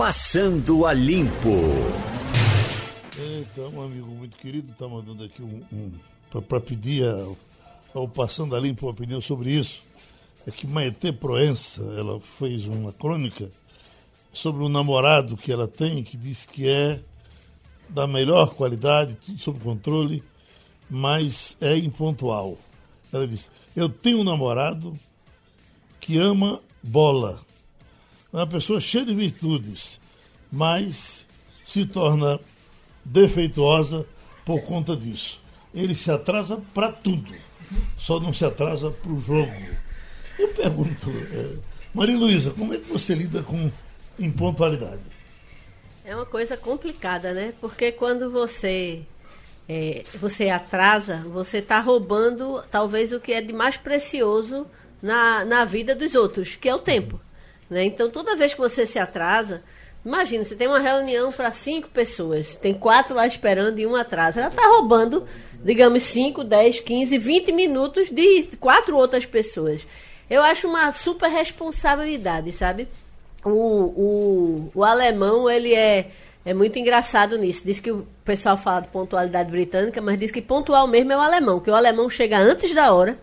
Passando a Limpo. Então, um amigo muito querido está mandando aqui um, um para pedir ao, ao Passando a Limpo uma opinião sobre isso. É que Maite Proença, ela fez uma crônica sobre um namorado que ela tem, que diz que é da melhor qualidade, tudo sob controle, mas é impontual. Ela diz: Eu tenho um namorado que ama bola. É uma pessoa cheia de virtudes, mas se torna defeituosa por conta disso. Ele se atrasa para tudo, só não se atrasa para o jogo. Eu pergunto, é, Maria Luísa, como é que você lida com impontualidade? É uma coisa complicada, né? Porque quando você é, você atrasa, você está roubando talvez o que é de mais precioso na, na vida dos outros, que é o tempo. Né? Então, toda vez que você se atrasa, imagina, você tem uma reunião para cinco pessoas, tem quatro lá esperando e um atrasa. Ela está roubando, digamos, 5, 10, 15, 20 minutos de quatro outras pessoas. Eu acho uma super responsabilidade, sabe? O, o, o alemão, ele é, é muito engraçado nisso. Diz que o pessoal fala de pontualidade britânica, mas diz que pontual mesmo é o alemão, que o alemão chega antes da hora,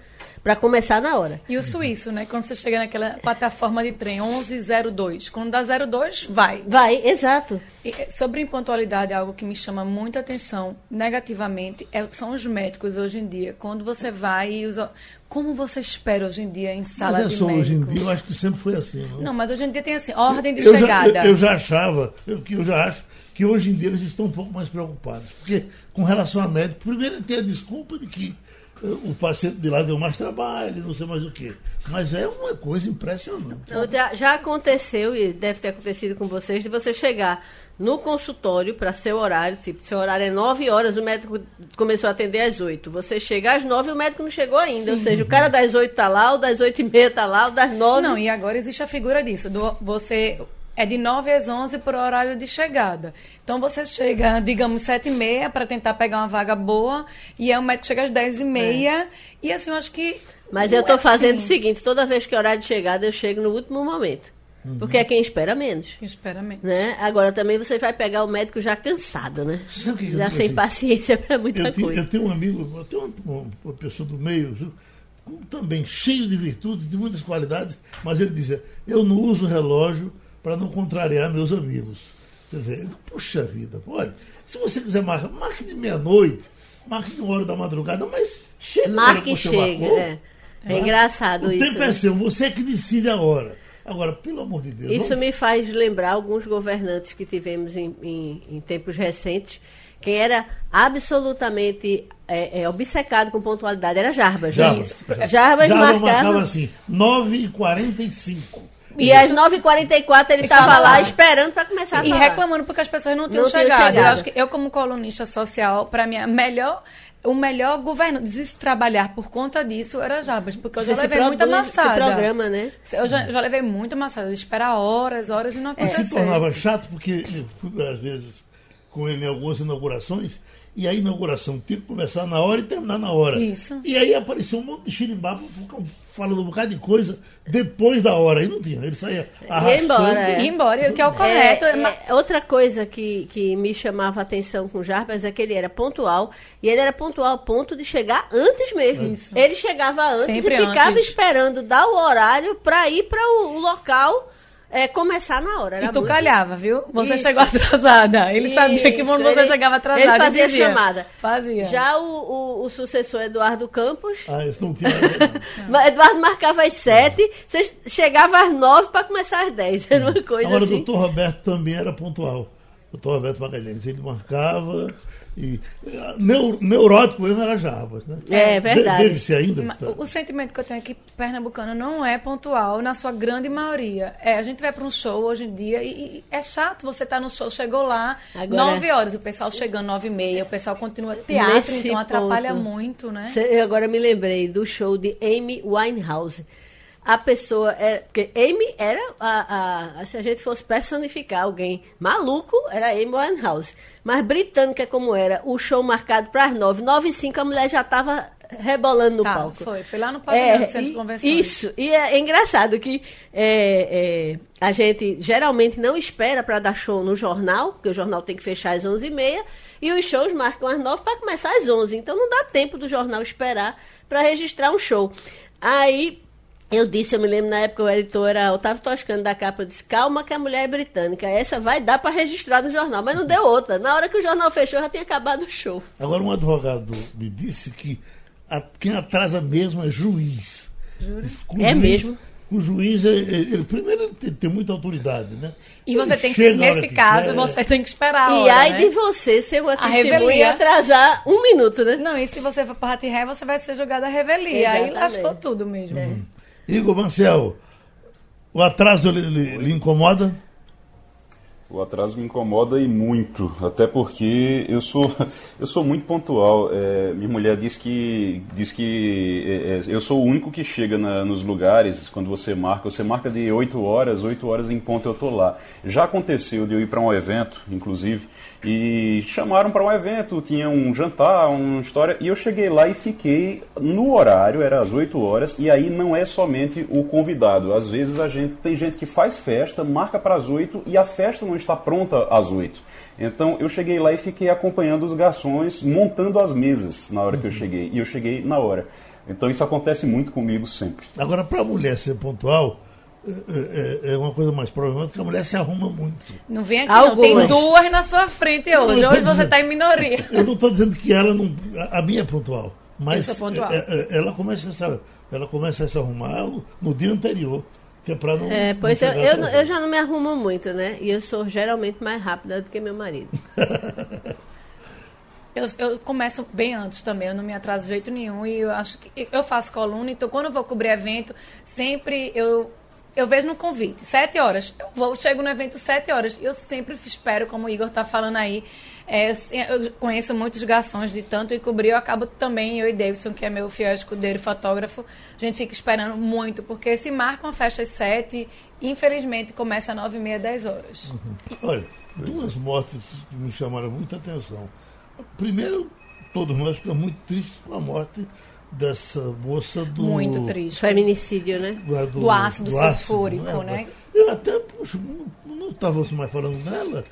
para começar na hora. E o suíço, né? Quando você chega naquela plataforma de trem 1102, quando dá 02, vai. Vai, exato. E eh, sobre impontualidade, algo que me chama muita atenção negativamente é, são os médicos hoje em dia. Quando você vai e usa. Como você espera hoje em dia em sala mas é de só médico? hoje em dia, eu acho que sempre foi assim. Não, Não, mas hoje em dia tem assim, ordem de eu chegada. Já, eu, eu já achava, eu, que eu já acho que hoje em dia eles estão um pouco mais preocupados. Porque com relação a médico, primeiro tem a desculpa de que o paciente de lá deu mais trabalho, não sei mais o quê. Mas é uma coisa impressionante. Então, já, já aconteceu, e deve ter acontecido com vocês, de você chegar no consultório para seu horário, tipo, seu horário é 9 horas, o médico começou a atender às 8. Você chega às 9 e o médico não chegou ainda. Ou seja, o cara das 8 tá lá, o das 8 e meia tá lá, o das 9. Não, e agora existe a figura disso. Do, você é de 9 às 11 por horário de chegada. Então você chega, digamos, 7 e meia para tentar pegar uma vaga boa, e aí o médico chega às 10 e meia. E assim, eu acho que. Mas eu tô é fazendo o assim. seguinte, toda vez que é horário de chegada, eu chego no último momento. Porque é quem espera menos. Espera mesmo. Né? Agora também você vai pegar o médico já cansado, né? O que Já sem assim? paciência para muita Eu, tenho- coisa. eu tenho um amigo, eu tenho uma, uma- pessoa do meio, também cheio de virtudes, de muitas qualidades, mas ele dizia, eu não uso relógio para não contrariar meus amigos. Quer dizer, puxa vida, olha, se você quiser marcar, marque de meia-noite, marque de uma hora da madrugada, mas chega Marque que e chega. marcou, É, é né? engraçado o isso. tempo né? é seu, você é que decide a hora. Agora, pelo amor de Deus, Isso não- me faz lembrar alguns governantes que tivemos em, em- em tempos recentes. Quem era absolutamente é, é, obcecado com pontualidade era Jarbas. né? Jarbas, Isso. Jarbas. Jarbas Jarbas marcava. marcava assim, 9h45. E às 9h44 ele estava lá esperando para começar a E falar. reclamando porque as pessoas não tinham Não tinham chegado. Eu chegado. acho que eu, como colunista social, para mim, a melhor. O melhor governo se trabalhar por conta disso era Jabas, porque eu já Você se levei muita produz, maçada. se programa, né? Eu já, já levei muita maçada, de esperar horas, horas e não E se acontecer. tornava chato, porque eu fui, às vezes, com ele em algumas inaugurações, e a inauguração tinha que começar na hora e terminar na hora. Isso. E aí apareceu um monte de xirimbaba falando um bocado de coisa depois da hora. Aí não tinha, ele saía arrastando. embora, é. Embora, que é o correto. É, é, outra coisa que, que me chamava a atenção com o Jarbas é que ele era pontual. E ele era pontual a ponto de chegar antes mesmo. Ele chegava antes Sempre e ficava antes. esperando dar o horário para ir para o, o local é, começar na hora. Era E tu muito- calhava, viu? Você Isso. chegou atrasada. Ele sabia que Isso, quando você ele- chegava atrasada. Ele fazia chamada. Fazia. Já o, o, o sucessor Eduardo Campos. Ah, isso não tinha. Eduardo marcava às sete, você chegava às nove para começar às dez. Era uma coisa Agora, o assim. doutor Roberto também era pontual. O doutor Roberto Magalhães, ele marcava. E, neu, neurótico mesmo era Jarbas, né? É, verdade. De- Deve ser ainda. O, sentimento que eu tenho é que pernambucano não é pontual na sua grande maioria. É, a gente vai para um show hoje em dia e, e é chato você estar no show, chegou lá, Agora- nove horas, o pessoal chegando nove e meia, o pessoal continua teatro, então atrapalha ponto. muito, né? Cê- Eu agora me lembrei do show de Amy Winehouse. A pessoa. É, porque Amy era. A, a- se a gente fosse personificar alguém maluco, era Amy Winehouse. Mas britânica como era, o show marcado para as nove, nove e cinco, a mulher já estava rebolando no Tá, palco. foi. Foi lá no pavilhão do Centro de e- Convenções. Isso. E é, é engraçado que é, é, a gente geralmente não espera para dar show no jornal, porque o jornal tem que fechar às 11h30, e os shows marcam às 9 para começar às 11 Então não dá tempo do jornal esperar para registrar um show. Aí eu disse, eu me lembro na época o editor era Otávio Toscano da capa, eu disse, calma que a mulher é britânica, essa vai dar para registrar no jornal, mas não deu outra. Na hora que o jornal fechou, já tinha acabado o show. Agora, um advogado me disse que a- quem atrasa mesmo é juiz. É mesmo? O juiz, é, é- ele, primeiro, ele tem, tem muita autoridade, né? E você Ele tem que, a nesse que caso, quer. você tem que esperar a e hora, ai né? de você ser uma testemunha e revelia. atrasar um minuto, né? Não, e se você for para ré, você vai ser jogada a revelia. Aí Exatamente. lascou tudo mesmo. É. Igor Marcel, o atraso lhe, lhe- lhe incomoda? O atraso me incomoda e muito, até porque eu sou, eu sou muito pontual. É, minha mulher diz que, diz que é, é, eu sou o único que chega na- nos lugares quando você marca. Você marca de 8 horas, 8 horas em ponto eu tô lá. Já aconteceu de eu ir para um evento, inclusive, e chamaram para um evento, tinha um jantar, uma história, e eu cheguei lá e fiquei no horário, era às 8 horas, e aí não é somente o convidado. Às vezes a gente tem gente que faz festa, marca para as 8 e a festa não está pronta às 8. Então eu cheguei lá e fiquei acompanhando os garçons montando as mesas na hora que eu cheguei, e eu cheguei na hora. Então isso acontece muito comigo sempre. Agora, para a mulher ser pontual, é, é- é uma coisa mais problemática, que a mulher se arruma muito. Não vem aqui, não. Tem Algumas. duas na sua frente hoje. Não, Hoje não, você não. tá em minoria. Eu não estou dizendo que ela não. A a minha é pontual. Mas Eu sou pontual. é- é- ela, começa a se, ela começa a se arrumar no, no dia anterior. Que é para não. É, não pois eu, chegar eu, não- atrasado. eu já não me arrumo muito, né? E eu sou geralmente mais rápida do que meu marido. Eu, eu começo bem antes também, eu não me atraso de jeito nenhum. E eu acho que eu faço coluna, então quando eu vou cobrir evento, sempre eu. Eu vejo no convite, sete horas. Eu vou, chego no evento sete horas. Eu sempre espero, como o Igor tá falando aí. é, eu conheço muitos garçons de tanto e cobrir, eu acabo também, eu e Davidson, que é meu fiel escudeiro fotógrafo, a gente fica esperando muito, porque se marca uma festa às sete, infelizmente começa às nove e meia, dez horas. Olha, duas mortes me chamaram muita atenção. Primeiro, todos nós ficamos muito tristes com a morte dessa moça do. Muito triste. Feminicídio, né? lá Do ácido sulfúrico, né? Eu até, puxa, não- não estávamos mais falando dela,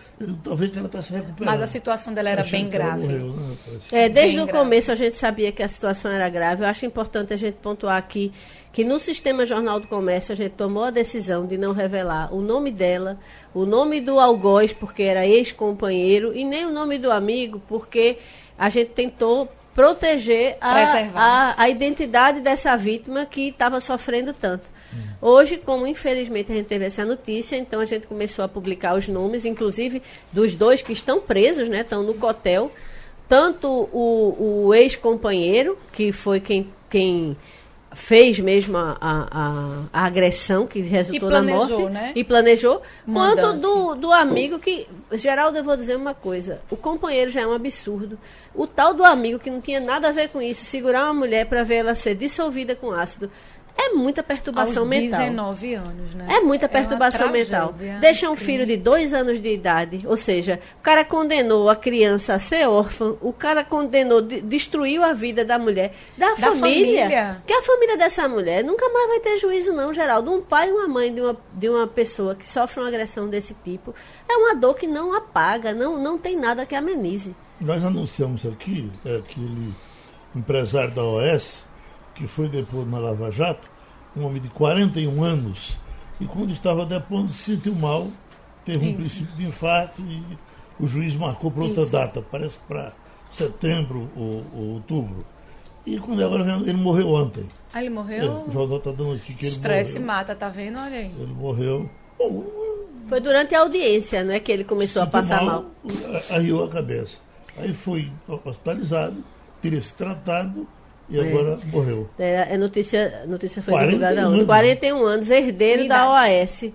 talvez ela está se recuperando. Mas a situação dela era bem grave. morreu, né? É, desde Bem o grave. começo a gente sabia que a situação era grave. Eu acho importante a gente pontuar aqui que no sistema Jornal do Comércio a gente tomou a decisão de não revelar o nome dela, o nome do algoz, porque era ex-companheiro, e nem o nome do amigo, porque a gente tentou proteger a, a, a identidade dessa vítima que estava sofrendo tanto. Hoje, como infelizmente a gente teve essa notícia, então a gente começou a publicar os nomes, inclusive dos dois que estão presos, né? Estão no cotel. Tanto o, o ex-companheiro, que foi quem, quem fez mesmo a, a, a- agressão que resultou na planejou, morte né? e planejou, Mandante. quanto do, do amigo que, Geraldo, eu vou dizer uma coisa, o companheiro já é um absurdo. O tal do amigo que não tinha nada a ver com isso, segurar uma mulher para ver ela ser dissolvida com ácido, é muita perturbação Aos mental. 19 anos, né? É muita uma perturbação mental. Deixa um filho de dois anos de idade, ou seja, o cara condenou a criança a ser órfã, o cara condenou, de- destruiu a vida da mulher, da, Da família, família. Que a família dessa mulher nunca mais vai ter juízo, não, Geraldo. Um pai e uma mãe de uma, de uma pessoa que sofre uma agressão desse tipo é uma dor que não apaga, não, não tem nada que amenize. Nós anunciamos aqui é, aquele empresário da OS, que foi depois na Lava Jato, um homem de 41 anos, e quando estava depondo se sentiu mal, teve um Isso. princípio de infarto e o juiz marcou para outra Isso. data, parece para setembro ou, ou outubro. E quando agora vem- ele morreu ontem. Ah, ele É, morreu? o jornal está dando aqui que ele Estresse mata, tá vendo? Olha aí. Ele morreu. Bom, Foi durante a audiência, né, que ele começou a passar mal. a- Arriou a cabeça. Aí foi hospitalizado, teria se tratado e É. agora morreu. É, a notícia, a notícia foi 41 divulgada ontem. anos. 41 anos, herdeiro Minha da idade. OAS.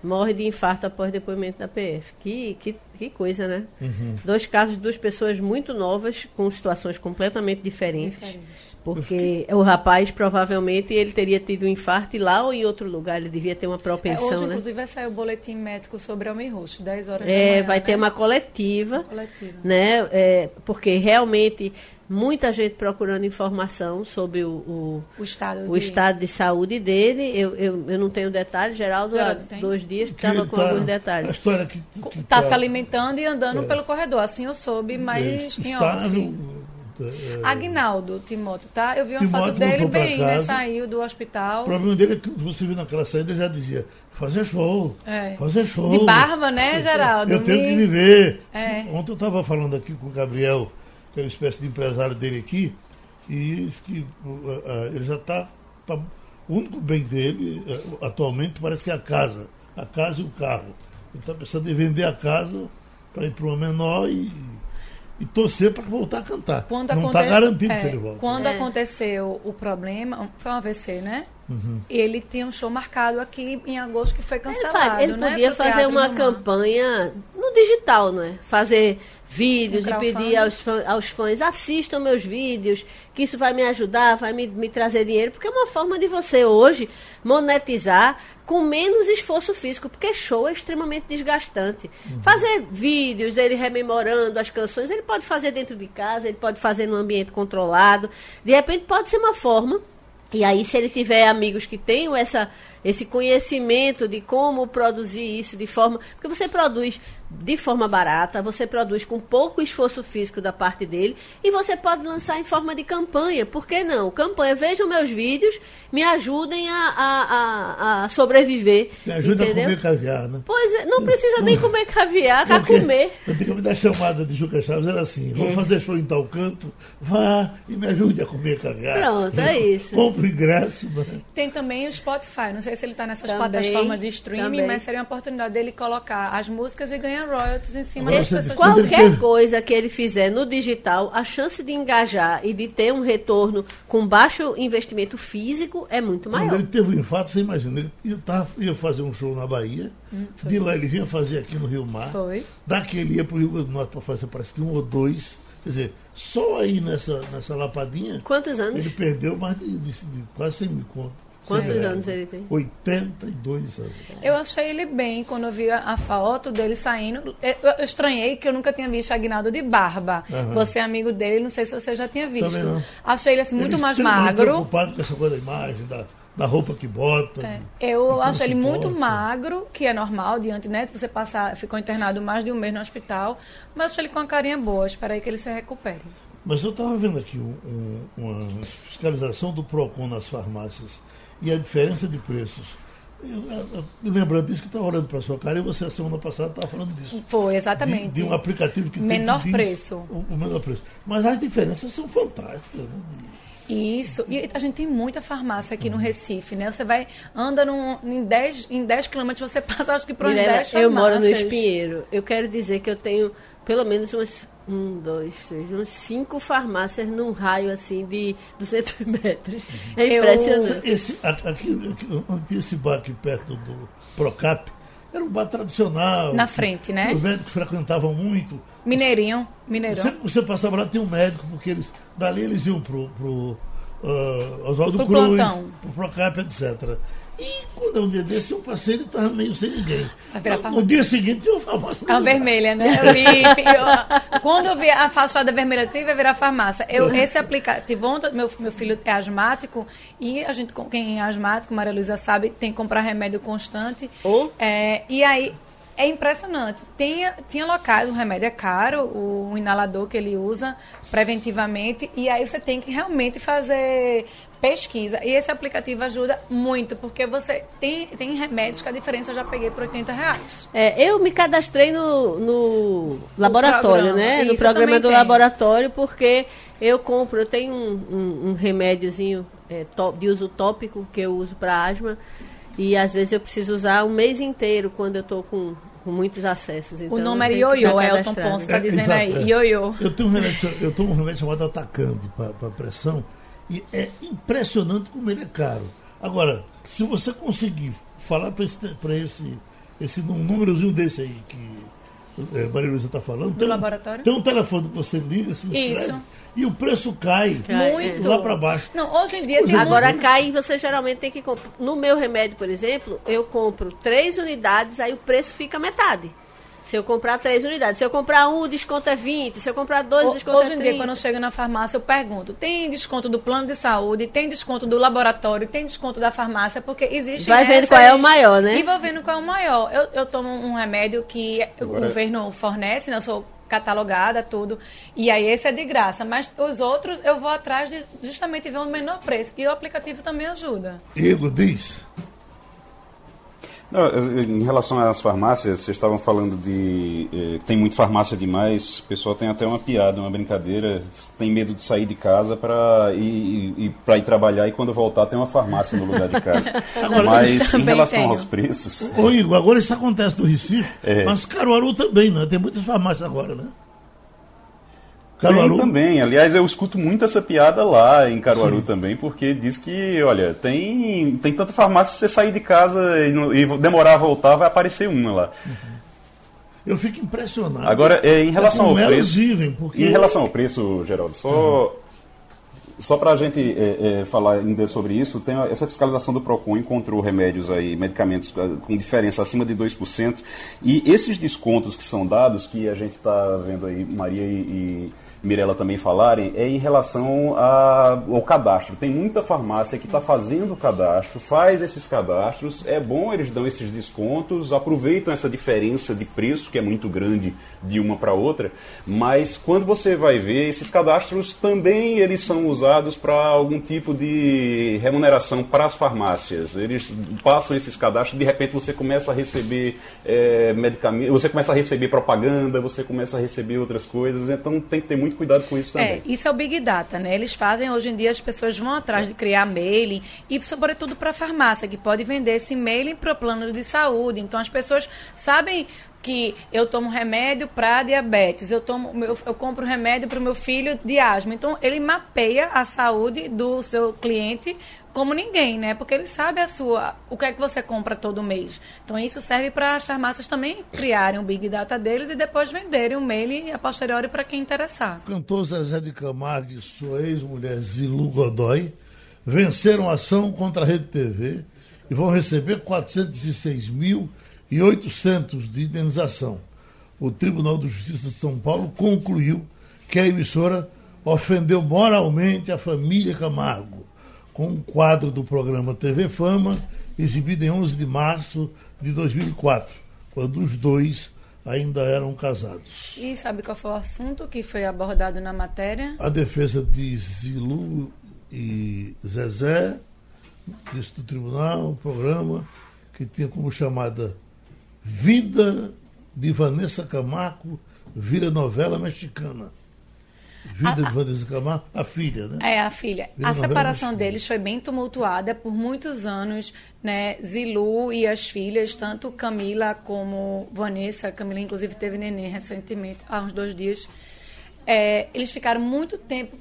Morre de infarto após depoimento da PF. Que, que, que coisa, né? Uhum. Dois casos de duas pessoas muito novas, com situações completamente diferentes. Diferentes. Porque o rapaz, provavelmente, ele teria tido um infarto lá ou em outro lugar. Ele devia ter uma É, propensão, hoje, né? inclusive, vai sair o boletim médico sobre Homem Roxo, 10 horas da É, manhã. vai ter né? uma coletiva Coletiva. né? É, porque realmente muita gente procurando informação sobre o, o, O estado o de- estado de saúde dele. Eu, eu, eu não tenho detalhes, Geraldo, há Geraldo, tem? dois dias Que estava ele com tá- alguns A detalhes. história que. que Está tá- se alimentando e andando É. pelo corredor. Assim eu soube, mas é, em estável, off. É, Agnaldo Timóteo, tá? Eu vi uma Timóteo foto dele bem, né? casa. Saiu do O hospital. problema dele é que você viu naquela saída, já dizia, fazer show, É. fazer show. De barba, né, Geraldo? Eu tenho que viver. É. Ontem eu estava falando aqui com o Gabriel, que é uma espécie de empresário dele aqui, e disse que uh, ele já está. o único bem dele uh, atualmente parece que é a casa. A casa e o carro. Ele está pensando em vender a casa para ir para uma menor e, e torcer para voltar a cantar. Quando Não está aconte- garantido é, se ele volta. Quando É. aconteceu o problema, foi um AVC, né? Uhum. Ele tinha um show marcado aqui em agosto que foi Ele, cancelado, fa- ele né? podia fazer uma Romano. campanha no digital, não é? Fazer vídeos Um e pedir aos, fã- aos fãs, assistam meus vídeos, que isso vai me ajudar, vai me, me trazer dinheiro, porque é uma forma de você hoje monetizar com menos esforço físico, porque show é extremamente desgastante. Fazer vídeos, ele rememorando as canções, ele pode fazer dentro de casa, ele pode fazer num ambiente controlado, de repente pode ser uma forma e aí, se ele tiver amigos que tenham essa, esse conhecimento de como produzir isso de forma. Porque você produz de forma barata, você produz com pouco esforço físico da parte dele, e você pode lançar em forma de campanha. Por que não? Campanha, vejam meus vídeos, me ajudem a, a, a, a sobreviver. Me ajuda entendeu? a comer caviar, né? Pois é, não precisa nem comer caviar, tá Porque comer. Antigamente a chamada de Juca Chaves era assim: É. vamos fazer show em tal canto, vá e me ajude a comer caviar. Pronto, é isso. Compre o ingresso. Né? Tem também o Spotify. Não sei se ele está nessas Também, plataformas de streaming, também. mas seria uma oportunidade dele colocar as músicas e ganhar royalties em cima das pessoas. quando Qualquer teve- coisa que ele fizer no digital, a chance de engajar e de ter um retorno com baixo investimento físico é muito Quando maior. ele teve um infarto, você imagina, ele ia, tava- ia fazer um show na Bahia, de lá ele vinha fazer aqui no Rio Mar, Hum, Foi. daqui ele ia para o Rio Grande do Norte para fazer parece que um ou dois. Quer dizer, só aí nessa, nessa lapadinha, Quantos anos? ele perdeu mais de, de- de quase 100 mil contos. Quantos 100 reais. anos ele tem? 82 anos. Eu achei ele bem quando eu vi a, a foto dele saindo. Eu, estranhei que eu nunca tinha visto Agnaldo de barba. Aham. Você é amigo dele, não sei se você já tinha visto. Achei ele assim muito Ele mais extremamente magro. preocupado com essa coisa da imagem, da, da roupa que bota. É. de- Eu acho ele muito porta. magro, que é normal diante, né? de Você passar, ficou internado mais de um mês no hospital, mas acho ele com uma carinha boa. Espero aí que ele se recupere. Mas eu estava vendo aqui um- um- uma fiscalização do PROCON nas farmácias e a diferença de preços. Eu, eu- eu- lembrando disso que estava olhando para a sua cara e você, a semana passada, estava falando disso. Foi, De, exatamente. de um aplicativo que Menor tem diz preço. O, o menor preço. Mas as diferenças são fantásticas. Né? Isso. E a gente tem muita farmácia aqui no Recife, né? Você vai, anda num, em 10 em 10 quilômetros, você passa acho que por uns Mirela, 10 eu moro no. Espinheiro. Eu quero dizer que eu tenho pelo menos umas um, dois, três, uns cinco farmácias num raio assim de 200 metros. É Eu- impressionante. Esse, a- aqui, aqui, esse bar aqui perto do Procap era um bar tradicional. Na que- frente, né? Os médicos frequentavam muito. Mineirinho, Mineirão. Sempre que você passava lá, tinha um médico, porque eles, dali eles iam pro, pro ah, Oswaldo Pro Cruz, plantão. pro Procap, etc. E quando é um dia desse, eu passei ele estava meio sem ninguém. Vai virar No dia seguinte, eu farmácia. A vermelha, né? Eu vi, eu- quando eu vi a fachada vermelha, eu disse, vai virar farmácia. Eu, esse aplicativo, ontem, meu, meu filho é asmático e a gente, com- quem é asmático, Maria Luísa sabe, tem que comprar remédio constante. Ou? É, e aí, é impressionante. Tinha, tinha locais, o remédio é caro, o, inalador que ele usa preventivamente, e aí você tem que realmente fazer pesquisa. E esse aplicativo ajuda muito, porque você tem, tem remédios que a diferença eu já peguei por 80 reais. É, eu me cadastrei no, no laboratório, né? Isso no programa do tem. laboratório, porque eu compro, eu tenho um, um, um remédiozinho é, de uso tópico que eu uso para asma. E às vezes eu preciso usar um mês inteiro quando eu estou com, com muitos acessos. Então, o nome era Ioiô, Elton. Ponce está É, dizendo exato, aí. é. Ioiô. Eu tenho um remédio, eu tomo um remédio chamado Atacande para pressão e é impressionante como ele é caro. Agora, se você conseguir falar para esse, pra esse, esse num- númerozinho desse aí que é, Maria Luísa está falando, tem, um- laboratório? tem um telefone que você liga, se inscreve Isso. e o preço cai Cai, Muito. lá para baixo. Não, hoje em dia Pois tem é. Agora muito- cai e você geralmente tem que comprar. No meu remédio, por exemplo, eu compro três unidades, aí o preço fica metade. Se eu comprar três unidades. Se eu comprar um, o desconto é 20. Se eu comprar dois, o desconto Hoje é 30. em dia, quando eu chego na farmácia, eu pergunto: tem desconto do plano de saúde, tem desconto do laboratório, tem desconto da farmácia, porque existe. Vai vendo qual é o maior, né? E vou vendo qual é o maior. Eu, eu tomo um remédio que Agora... o governo fornece, né? Eu sou catalogada, tudo. E aí esse é de graça. Mas os outros eu vou atrás de justamente ver o menor preço. E o aplicativo também ajuda. Igor, diz. Não, em relação às farmácias, vocês estavam falando de. Eh, tem muita farmácia demais. O pessoal tem até uma piada, uma brincadeira. Tem medo de sair de casa para ir, ir, ir trabalhar e quando voltar tem uma farmácia no lugar de casa. agora, mas em relação tenho. aos preços. Ô, Igor, agora isso acontece no Recife, é. mas Caruaru também, né? Tem muitas farmácias agora, né? Caruaru tem também. Aliás, eu escuto muito essa piada lá em Caruaru Sim. também, porque diz que, olha, tem, tem tanta farmácia que você sair de casa e, e, demorar a voltar, vai aparecer uma lá. Uhum. Eu fico impressionado. Agora, é, em relação é ao preço. Vivem, porque... Em relação ao preço, Geraldo, só. Uhum. Só para a gente é, é, falar ainda sobre isso, tem essa fiscalização do PROCON encontrou remédios aí, medicamentos é, com diferença acima de 2%. E esses descontos que são dados, que a gente está vendo aí, Maria e, e Mirella também falarem, é em relação a, ao cadastro. Tem muita farmácia que está fazendo o cadastro, faz esses cadastros, é bom, eles dão esses descontos, aproveitam essa diferença de preço, que é muito grande de uma para outra, mas quando você vai ver, esses cadastros também eles são usados para algum tipo de remuneração para as farmácias. Eles passam esses cadastros, de repente você começa a receber é, medicamentos, você começa a receber propaganda, você começa a receber outras coisas, então tem que ter muito muito cuidado com isso também. É, isso é o Big Data, né? Eles fazem, hoje em dia, as pessoas vão atrás de criar mailing e, sobretudo, para a farmácia, que pode vender esse mailing para o plano de saúde. Então, as pessoas sabem que eu tomo remédio para diabetes, eu tomo eu, eu compro remédio para o meu filho de asma. Então ele mapeia a saúde do seu cliente como ninguém, né? Porque ele sabe a sua, o que é que você compra todo mês. Então isso serve para as farmácias também criarem o Big Data deles e depois venderem o mail a posteriori para quem interessar. Cantor Zezé de Camargo e sua ex-mulher Zilu Godoy venceram a ação contra a Rede TV e vão receber 406.800 de indenização. O Tribunal de Justiça de São Paulo concluiu que a emissora ofendeu moralmente a família Camargo com um quadro do programa TV Fama, exibido em 11 de março de 2004, quando os dois ainda eram casados. E sabe qual foi o assunto que foi abordado na matéria? A defesa de Zilu e Zezé, disse do tribunal, um programa que tinha como chamada Vida de Vanessa Camargo, vira novela mexicana. Vida a, de Vanessa Camargo, a filha, né? É, a filha. a separação deles foi bem tumultuada por muitos anos, né? Zilu e as filhas, tanto Camila como Vanessa. Camila, inclusive, teve neném recentemente, há uns dois dias. É, eles ficaram muito tempo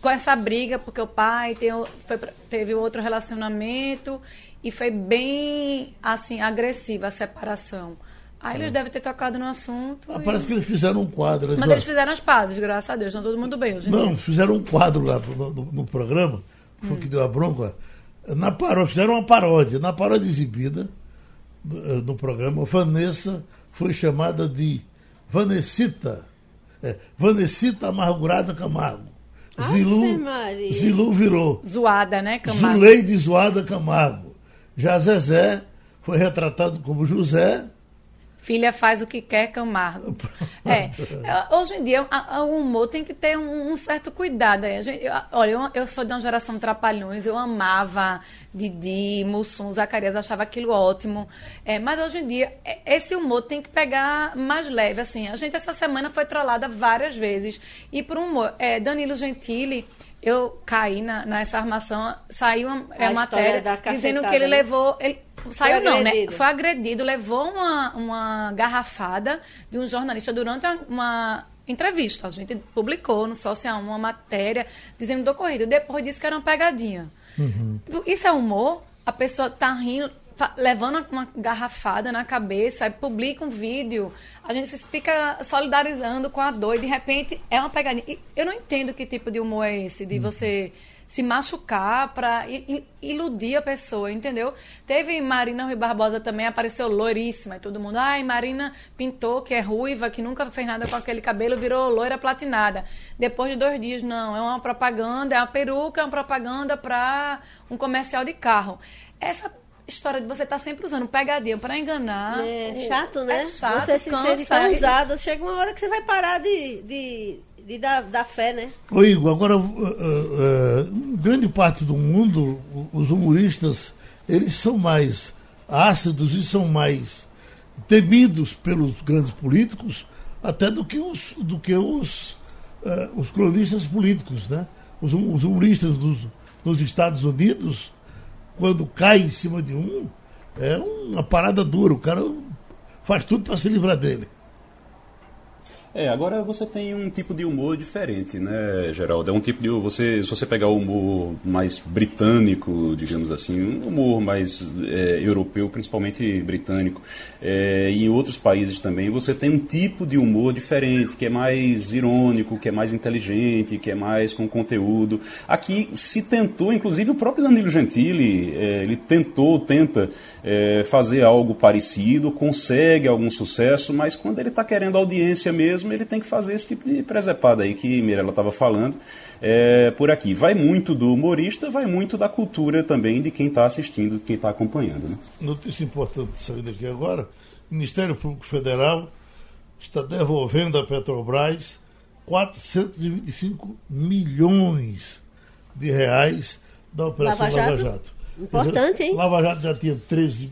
com essa briga, porque o pai tem, foi, teve outro relacionamento e foi bem, assim, agressiva a separação. Aí eles é. devem ter tocado no assunto. Ah, e... Parece que eles fizeram um quadro. Mas eles fizeram as pazes, graças a Deus. Estão todo mundo bem hoje Não, dia. fizeram um quadro lá no, no, no programa, foi hum. que deu a bronca. Na paródia, fizeram uma paródia. Na paródia exibida eh, no programa, Vanessa foi chamada de Vanessita. É, Vanessita Amargurada Camargo. Zilu, Zilu virou. Zoada, né, Camargo? Zuleide Zoada Camargo. Já Zezé foi retratado como José Filha faz o que quer, Camargo. É, é, hoje em dia, o humor tem que ter um, um certo cuidado. A gente, eu, olha, eu, eu, sou de uma geração de trapalhões, eu amava Didi, Mussum, Zacarias, achava aquilo ótimo. É, mas hoje em dia, é, esse humor tem que pegar mais leve. Assim, a gente essa semana foi trollada várias vezes. E por um humor, é, Danilo Gentili eu caí na, nessa armação, saiu uma, é, matéria dizendo que ele né? levou. Ele, saiu não, né? Foi agredido, levou uma, uma garrafada de um jornalista durante uma entrevista. A gente publicou no Social uma matéria dizendo do ocorrido. Depois disse que era uma pegadinha. Uhum. Isso é humor? A pessoa tá rindo, levando uma garrafada na cabeça, e publica um vídeo, a gente fica solidarizando com a dor e de repente é uma pegadinha. E eu não entendo que tipo de humor é esse, de você se machucar para iludir a pessoa, entendeu? Teve Marina Rui Barbosa também, apareceu loiríssima, e todo mundo, ai, Marina pintou que é ruiva, que nunca fez nada com aquele cabelo, virou loira platinada. Depois de dois dias, não, é uma propaganda, é uma peruca, é uma propaganda para um comercial de carro. Essa história de você estar tá sempre usando pegadinha para enganar. É chato, né? É chato, você se sente tão usado. Chega uma hora que você vai parar de, de, de dar, dar fé, né? Ô Igor, agora, uh, uh, grande parte do mundo, os humoristas, eles são mais ácidos e são mais temidos pelos grandes políticos até do que os, do que os, uh, os cronistas políticos, né? Os, os humoristas dos, dos Estados Unidos quando cai em cima de um, é uma parada dura. O cara faz tudo para se livrar dele. É, agora você tem um tipo de humor diferente, né, Geraldo? É um tipo de. Você, se você pegar o humor mais britânico, digamos assim, um humor mais é, europeu, principalmente britânico, é, em outros países também, você tem um tipo de humor diferente, que é mais irônico, que é mais inteligente, que é mais com conteúdo. Aqui se tentou, inclusive o próprio Danilo Gentili, é, ele tentou, tenta é, fazer algo parecido, consegue algum sucesso, mas quando ele está querendo audiência mesmo, ele tem que fazer esse tipo de presepada aí que Mirella estava falando é, por aqui. Vai muito do humorista, vai muito da cultura também de quem está assistindo, de quem está acompanhando. Né? Notícia importante saindo aqui agora: o Ministério Público Federal está devolvendo à Petrobras 425 milhões de reais da Operação Lava Jato. Lava Jato. Importante, hein? Lava Jato já tinha 13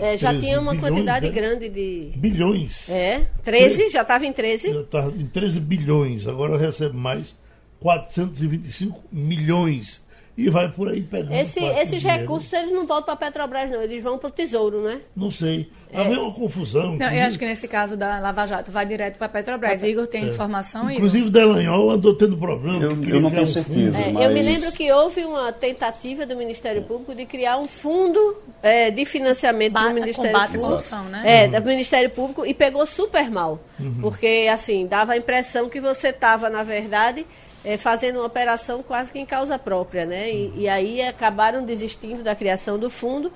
é, já 13 tinha uma bilhões, quantidade né? grande de. Bilhões. É, 13, já estava em 13. Já estava em 13 bilhões, agora recebe mais 425 milhões e vai por aí pegando. Esse, esses recursos eles não voltam para a Petrobras, não, eles vão para o Tesouro, né? Não sei. É. Havia uma confusão. Não, eu acho que nesse caso da Lava Jato vai direto para a Petrobras. Igor tem é. informação Inclusive, Igor? Delanhol andou tendo problema. Eu, eu não tenho certeza. É, mas... Eu me lembro que houve uma tentativa do Ministério Público de criar um fundo é, de financiamento ba do Ministério Público. Corrupção, né? É, uhum. do Ministério Público e pegou super mal. Uhum. Porque, assim, dava a impressão que você estava, na verdade é, fazendo uma operação quase que em causa própria, né? E, e aí acabaram desistindo da criação do fundo.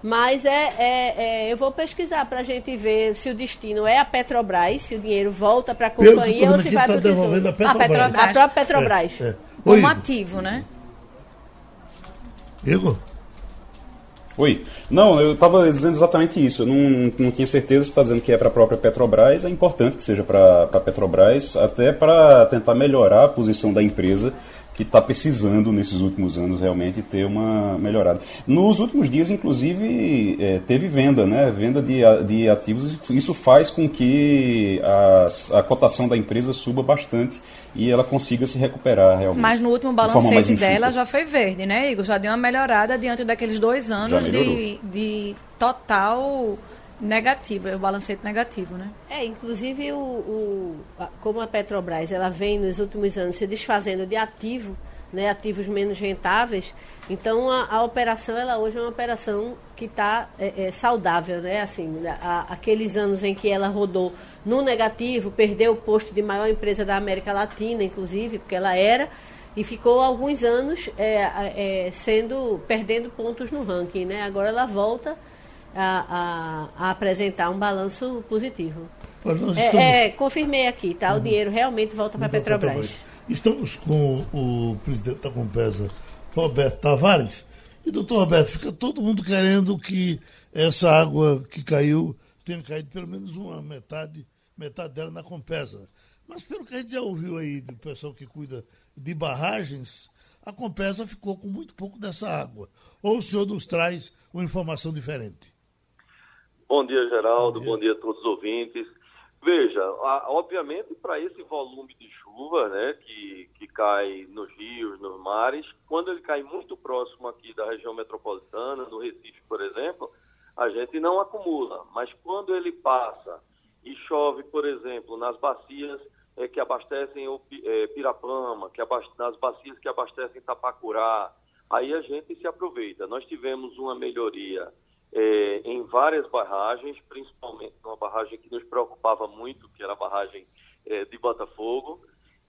Mas é, é, é eu vou pesquisar para a gente ver se o destino é a Petrobras, se o dinheiro volta para a companhia ou se vai tá para o Tesouro. A, Petrobras. a, Petrobras. a própria Petrobras. É, é. Como ativo, né? Igor? Oi. Não, eu estava dizendo exatamente isso. Eu não, não tinha certeza se está dizendo que é para a própria Petrobras. É importante que seja para a Petrobras, até para tentar melhorar a posição da empresa que está precisando nesses últimos anos realmente ter uma melhorada. Nos últimos dias, inclusive, é, teve venda, né? Venda de, de ativos. Isso faz com que a, a cotação da empresa suba bastante e ela consiga se recuperar realmente. Mas no último balancete dela já foi verde, né, Igor? Já deu uma melhorada diante daqueles dois anos de, de total negativo, é o balancete negativo, né? É, inclusive o, o, como a Petrobras ela vem nos últimos anos se desfazendo de ativo, né, ativos menos rentáveis, então a, a operação ela hoje é uma operação que está é, é, saudável, né? Assim, a, aqueles anos em que ela rodou no negativo, perdeu o posto de maior empresa da América Latina, inclusive, porque ela era e ficou alguns anos é, é sendo perdendo pontos no ranking, né? Agora ela volta a, a, apresentar um balanço positivo. É, é, confirmei aqui, tá? Uhum. O dinheiro realmente volta para a Petrobras. Petrobras. Estamos com o presidente da Compesa, Roberto Tavares. E, doutor Roberto, fica todo mundo querendo que essa água que caiu tenha caído pelo menos uma metade, metade dela na Compesa. Mas pelo que a gente já ouviu aí do pessoal que cuida de barragens, a Compesa ficou com muito pouco dessa água. Ou o senhor nos traz uma informação diferente? Bom dia, Geraldo. Bom dia, Bom dia a todos os ouvintes. Veja, obviamente, para esse volume de chuva né, que, que cai nos rios, nos mares, quando ele cai muito próximo aqui da região metropolitana, no Recife, por exemplo, a gente não acumula. Mas quando ele passa e chove, por exemplo, nas bacias é, que abastecem o é, Pirapama, que abastecem, nas bacias que abastecem Tapacurá, aí a gente se aproveita. Nós tivemos uma melhoria é, em várias barragens, principalmente uma barragem que nos preocupava muito, que era a barragem é, de Botafogo,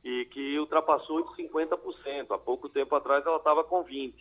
e que ultrapassou de 50%. Há pouco tempo atrás ela estava com 20%.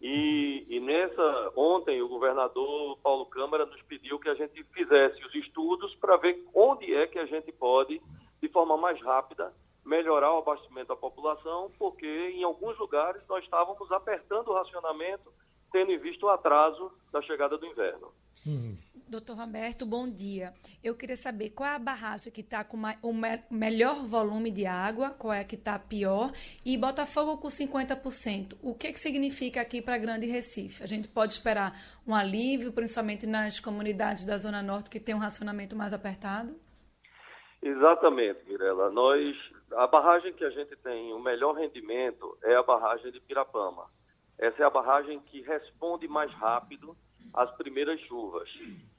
E, e, nessa, ontem, o governador Paulo Câmara nos pediu que a gente fizesse os estudos para ver onde é que a gente pode, de forma mais rápida, melhorar o abastecimento da população, porque em alguns lugares nós estávamos apertando o racionamento, tendo em vista o atraso da chegada do inverno. Uhum. Doutor Roberto, bom dia. Eu queria saber qual é a barragem que está com o me melhor volume de água, qual é a que está pior, e Botafogo com 50%. O que, que significa aqui para Grande Recife? A gente pode esperar um alívio, principalmente nas comunidades da Zona Norte que tem um racionamento mais apertado? Exatamente, Mirela. Nós, a barragem que a gente tem o melhor rendimento é a barragem de Pirapama. Essa é a barragem que responde mais rápido as primeiras chuvas.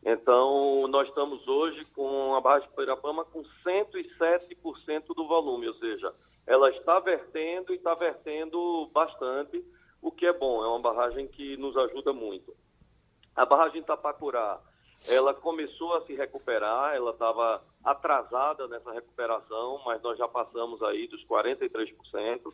Então, nós estamos hoje com a barragem de Pirapama com 107% do volume, ou seja, ela está vertendo e está vertendo bastante, o que é bom, é uma barragem que nos ajuda muito. A barragem Tapacurá, ela começou a se recuperar, ela estava atrasada nessa recuperação, mas nós já passamos aí dos 43%.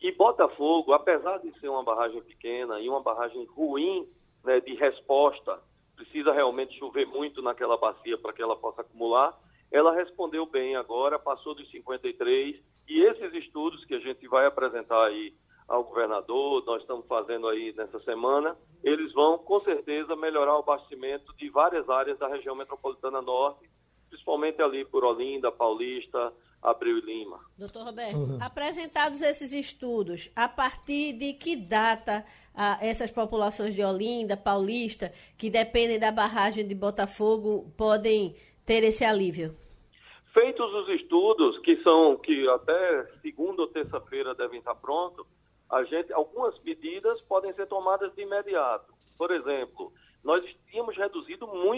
E Botafogo, apesar de ser uma barragem pequena e uma barragem ruim né, de resposta, precisa realmente chover muito naquela bacia para que ela possa acumular. Ela respondeu bem agora, passou dos 53, e esses estudos que a gente vai apresentar aí ao governador, nós estamos fazendo aí nessa semana, eles vão com certeza melhorar o abastecimento de várias áreas da região metropolitana norte, principalmente ali por Olinda, Paulista, Abreu e Lima. Doutor Roberto, uhum. apresentados esses estudos, a partir de que data ah, essas populações de Olinda, Paulista, que dependem da barragem de Botafogo, podem ter esse alívio? Feitos os estudos, que são que até segunda ou terça-feira devem estar prontos, a gente, algumas medidas podem ser tomadas de imediato. Por exemplo, nós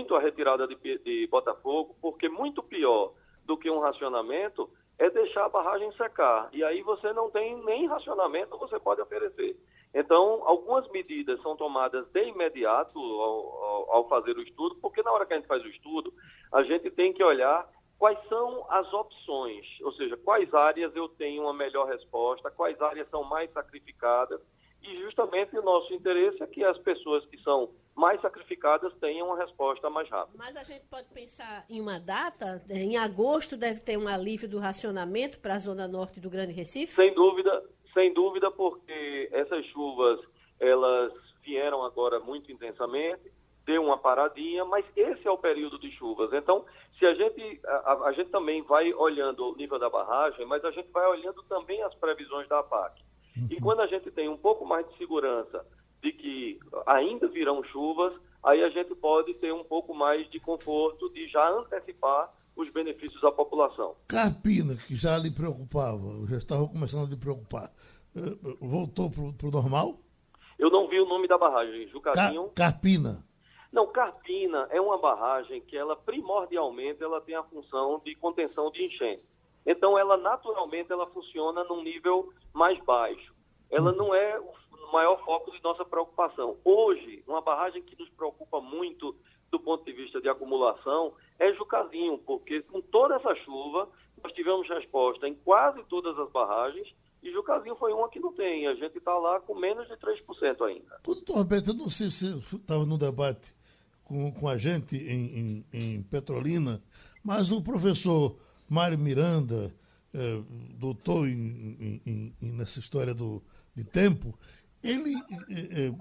muito a retirada de, de Botafogo, porque muito pior do que um racionamento é deixar a barragem secar. E aí você não tem nem racionamento, você pode oferecer. Então, algumas medidas são tomadas de imediato ao, ao, ao, fazer o estudo, porque na hora que a gente faz o estudo, a gente tem que olhar quais são as opções, ou seja, quais áreas eu tenho uma melhor resposta, quais áreas são mais sacrificadas, e justamente o nosso interesse é que as pessoas que são mais sacrificadas tenham uma resposta mais rápida. Mas a gente pode pensar em uma data? Em agosto deve ter um alívio do racionamento para a zona norte do Grande Recife? Sem dúvida, sem dúvida, porque essas chuvas elas vieram agora muito intensamente, deu uma paradinha, mas esse é o período de chuvas. Então, se a gente a, a gente também vai olhando o nível da barragem, mas a gente vai olhando também as previsões da APAC. E uhum. quando a gente tem um pouco mais de segurança de que ainda virão chuvas, aí a gente pode ter um pouco mais de conforto de já antecipar os benefícios à população. Carpina, que já lhe preocupava, já estava começando a lhe preocupar, eh, voltou para o normal? Eu não vi o nome da barragem, Jucazinho. Car Carpina. Não, Carpina é uma barragem que ela primordialmente ela tem a função de contenção de enchente. Então ela naturalmente ela funciona num nível mais baixo. Ela não é o maior foco de nossa preocupação. Hoje, uma barragem que nos preocupa muito do ponto de vista de acumulação é Jucazinho, porque com toda essa chuva, nós tivemos resposta em quase todas as barragens e Jucazinho foi uma que não tem. A gente está lá com menos de 3% ainda. Doutor Roberto, eu não sei se estava no debate com, com a gente em, em, em Petrolina, mas o professor Mário Miranda, eh, doutor em, nessa história do, de tempo, ele é,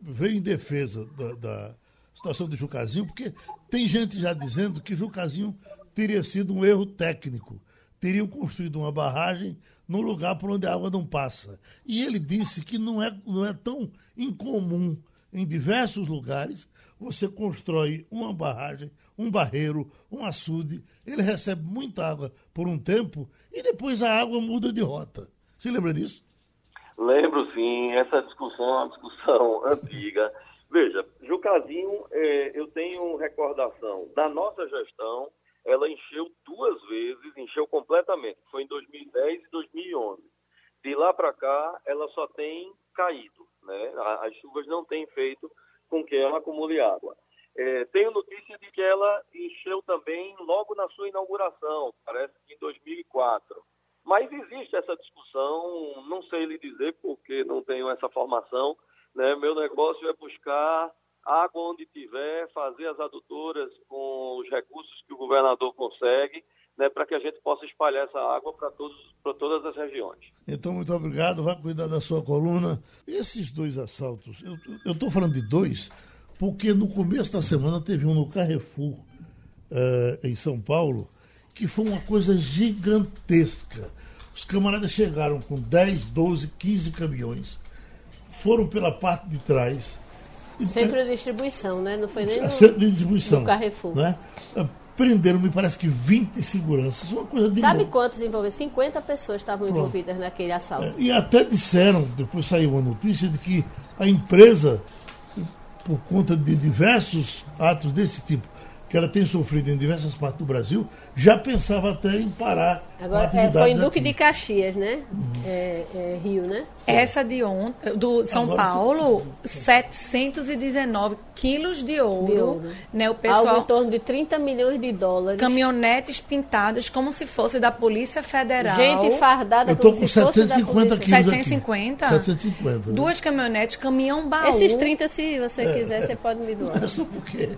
veio em defesa da, da, situação do Jucazinho, porque tem gente já dizendo que Jucazinho teria sido um erro técnico. Teriam construído uma barragem no lugar por onde a água não passa. E ele disse que não é, não é tão incomum em diversos lugares você constrói uma barragem, um barreiro, um açude, ele recebe muita água por um tempo e depois a água muda de rota. Você lembra disso? Lembro sim, essa discussão é uma discussão antiga. Veja, Jucazinho, é, eu tenho recordação, da nossa gestão, ela encheu duas vezes, encheu completamente, foi em 2010 e 2011. De lá para cá, ela só tem caído, né? As chuvas não têm feito com que ela acumule água. É, tenho notícia de que ela encheu também logo na sua inauguração, parece que em 2004. Mas existe essa discussão, não sei lhe dizer porque não tenho essa formação. Né? Meu negócio é buscar água onde tiver, fazer as adutoras com os recursos que o governador consegue, né, para que a gente possa espalhar essa água para todas as regiões. Então, muito obrigado. Vai cuidar da sua coluna. Esses dois assaltos, eu estou falando de dois, porque no começo da semana teve um no Carrefour, uh, em São Paulo, que foi uma coisa gigantesca. Os camaradas chegaram com 10, 12, 15 caminhões, foram pela parte de trás. Centro de distribuição, né? Não foi nem no, Centro de distribuição. no Carrefour. Né? Prenderam, me parece que 20 seguranças. Uma coisa de Sabe quantos envolvidos? 50 pessoas estavam Pronto. envolvidas naquele assalto. É, e até disseram, depois saiu uma notícia de que a empresa, por conta de diversos atos desse tipo, que ela tem sofrido em diversas partes do Brasil, já pensava até em parar. Agora, é, foi em Duque aqui. de Caxias, né? Uhum. É, é, Rio, né? Essa de ontem, do São Agora, Paulo, 719 quilos de ouro, de ouro. Né, o pessoal, Algo em torno de 30 milhões de dólares. Caminhonetes pintadas como se fosse da Polícia Federal. Gente fardada Eu tô como com se 750 fosse da Polícia 750? 750. Né? Duas caminhonetes, caminhão baú. Esses 30, se você é, quiser, é, você pode me doar. É só porque...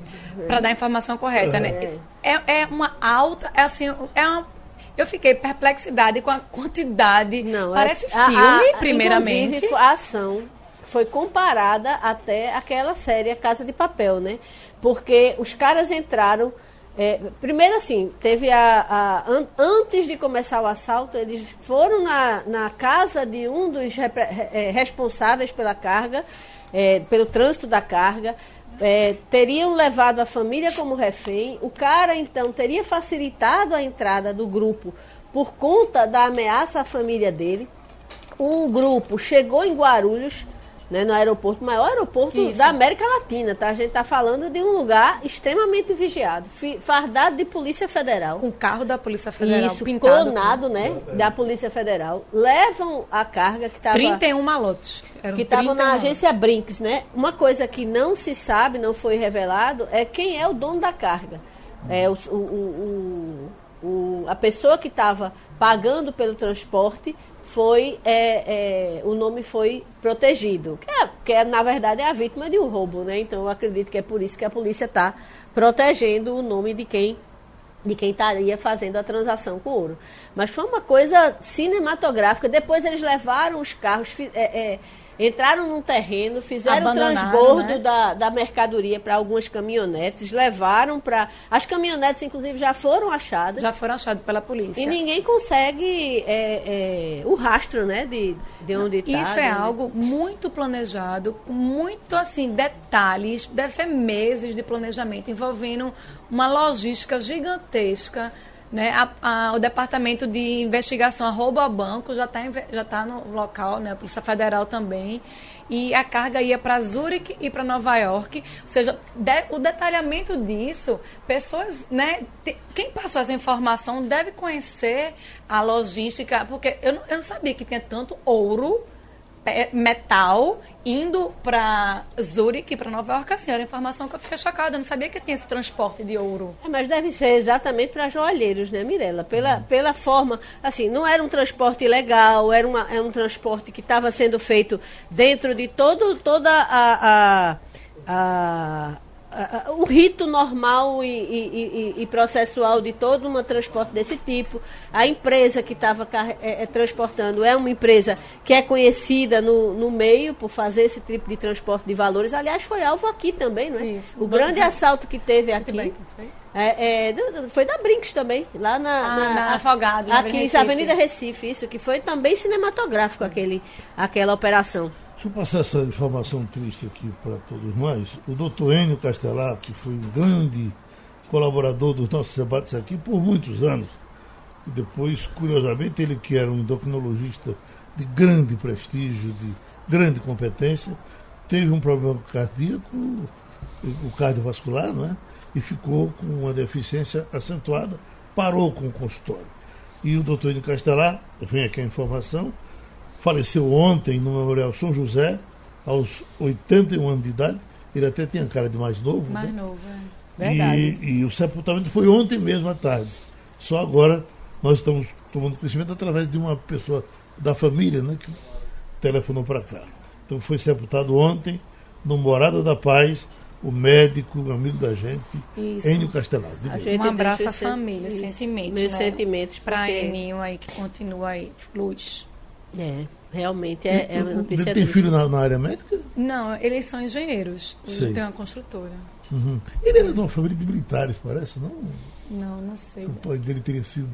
Para dar a informação correta, né? é. né? É, é uma alta, é assim, é uma eu fiquei perplexidade com a quantidade. Não, Parece é, filme, a, a, primeiramente. A ação foi comparada até aquela série a Casa de Papel, né? Porque os caras entraram. É, primeiro assim, teve a, a an, antes de começar o assalto, eles foram na, na casa de um dos repre, é, responsáveis pela carga, é, pelo trânsito da carga, é, teriam levado a família como refém. O cara, então, teria facilitado a entrada do grupo por conta da ameaça à família dele. O grupo chegou em Guarulhos, né, no aeroporto, maior aeroporto Isso. da América Latina, tá? A gente está falando de um lugar extremamente vigiado, fardado de Polícia Federal. Com carro da Polícia Federal. Isso, clonado, né, da Polícia Federal. Levam a carga que estava... 31 malotes. que estavam na agência Brinks, né? Uma coisa que não se sabe, não foi revelado, é quem é o dono da carga. É o, o, o, o a pessoa que estava pagando pelo transporte foi é, é, o nome foi protegido, que, é, que é, na verdade é a vítima de um roubo, né? Então eu acredito que é por isso que a polícia está protegendo o nome de quem de quem estaria fazendo a transação com ouro. Mas foi uma coisa cinematográfica. Depois eles levaram os carros, é, é entraram num terreno, fizeram o transbordo né? da, da mercadoria para algumas caminhonetes, levaram para. As caminhonetes, inclusive, já foram achadas. Já foram achadas pela polícia. E ninguém consegue é, é, o rastro né, de, de onde está. Isso é algo muito planejado, com muito assim, detalhes, deve ser meses de planejamento envolvendo uma logística gigantesca né, a, a, o Departamento de Investigação Roubo a Banco já está já tá no local, né, a Polícia Federal também. E a carga ia para Zurique e para Nova York. Ou seja, de, o detalhamento disso, pessoas, né, te, quem passou essa informação deve conhecer a logística, porque eu eu não sabia que tinha tanto ouro metal indo para Zurique, para Nova York, assim, era informação que eu fiquei chocada, eu não sabia que tinha esse transporte de ouro. É, mas deve ser exatamente para joalheiros, né, Mirella? Pela, pela forma, assim, não era um transporte legal, era, uma, era um transporte que estava sendo feito dentro de todo, toda a, a, a o rito normal e, e, e, e, processual de todo um transporte desse tipo. A empresa que estava é, é, transportando é uma empresa que é conhecida no, no meio por fazer esse tipo de transporte de valores. Aliás, foi alvo aqui também, não é? Isso, o grande assalto que teve aqui. É, é, foi da Brinks também, lá na, ah, na, na Afogado, na aqui, Recife. Avenida Recife, isso, que foi também cinematográfico aquele, aquela operação. Deixa eu passar essa informação triste aqui para todos nós. O doutor Enio Castelar, que foi um grande colaborador dos nossos debates aqui por muitos anos, e depois, curiosamente, ele que era um endocrinologista de grande prestígio, de grande competência, teve um problema cardíaco, o cardiovascular, não é? E ficou com uma deficiência acentuada, parou com o consultório. E o doutor Enio Castelar, vem aqui a informação, faleceu ontem no Memorial São José, aos 81 anos de idade. Ele até tinha cara de mais novo. Mais né? novo, é. Verdade. E, e o sepultamento foi ontem mesmo à tarde. Só agora nós estamos tomando conhecimento através de uma pessoa da família, né, que telefonou para cá. Então foi sepultado ontem, no Morada da Paz, o médico, o amigo da gente, Isso. Enio Castelado. Um abraço à família, isso. sentimentos. Meus né? sentimentos para porque... Eninho aí, que continua aí, luz. É, realmente é, é uma notícia. Ele tem filho na, na, área médica? Não, eles são engenheiros. Eles têm uma construtora. Uhum. Ele era de uma família de militares, parece, não? Não, não sei. O pai dele teria sido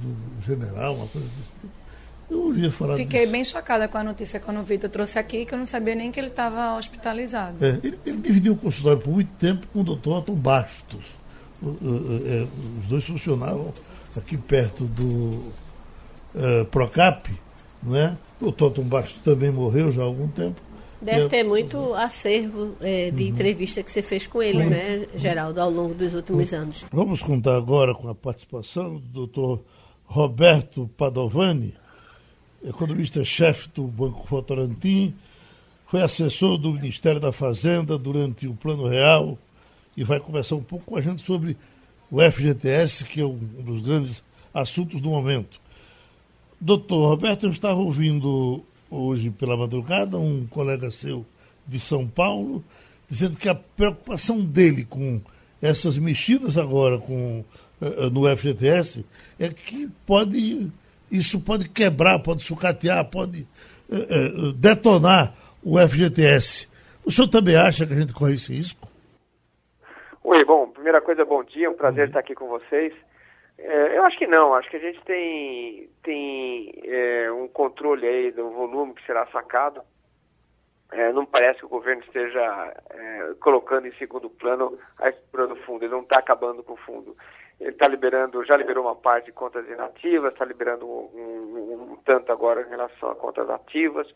general, uma coisa desse tipo. Eu ouvia falar Fiquei disso. bem chocada com a notícia quando o Vitor trouxe aqui, que eu não sabia nem que ele estava hospitalizado. É, ele, ele, dividiu o consultório por muito tempo com o doutor Otto Bastos. É, os dois funcionavam aqui perto do é, Procap, não é? O Otto Bastos também morreu já há algum tempo. Deve ter muito acervo é, de uhum. entrevista que você fez com ele, uhum. né, Geraldo, ao longo dos últimos anos. Vamos contar agora com a participação do doutor Roberto Padovani, economista-chefe do Banco Votorantim, foi assessor do Ministério da Fazenda durante o Plano Real e vai conversar um pouco com a gente sobre o FGTS, que é um dos grandes assuntos do momento. Doutor Roberto, eu estava ouvindo hoje pela madrugada um colega seu de São Paulo dizendo que a preocupação dele com essas mexidas agora com, uh, no FGTS é que pode isso pode quebrar, pode sucatear, pode uh, detonar o FGTS. O senhor também acha que a gente corre esse risco? Oi, bom, primeira coisa, bom dia, um prazer estar aqui com vocês. É, eu acho que não, acho que a gente tem, tem é, um controle aí do volume que será sacado. É, não parece que o governo esteja é, colocando em segundo plano a estrutura do fundo, ele não está acabando com o fundo. Ele está liberando, já liberou uma parte de contas inativas, está liberando um, um, um, tanto agora em relação a contas ativas,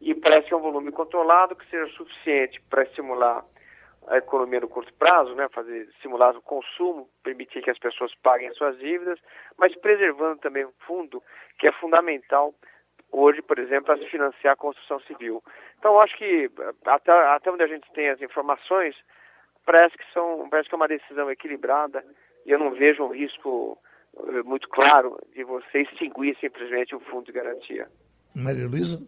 e parece que é um volume controlado que seja suficiente para estimular a economia no curto prazo, né, fazer estimular o consumo, permitir que as pessoas paguem suas dívidas, mas preservando também um fundo que é fundamental hoje, por exemplo, para se financiar a construção civil. Então, acho que até, até onde a gente tem as informações, parece que são, parece que é uma decisão equilibrada e eu não vejo um risco eh, muito claro de você extinguir simplesmente o fundo de garantia. Maria Luísa?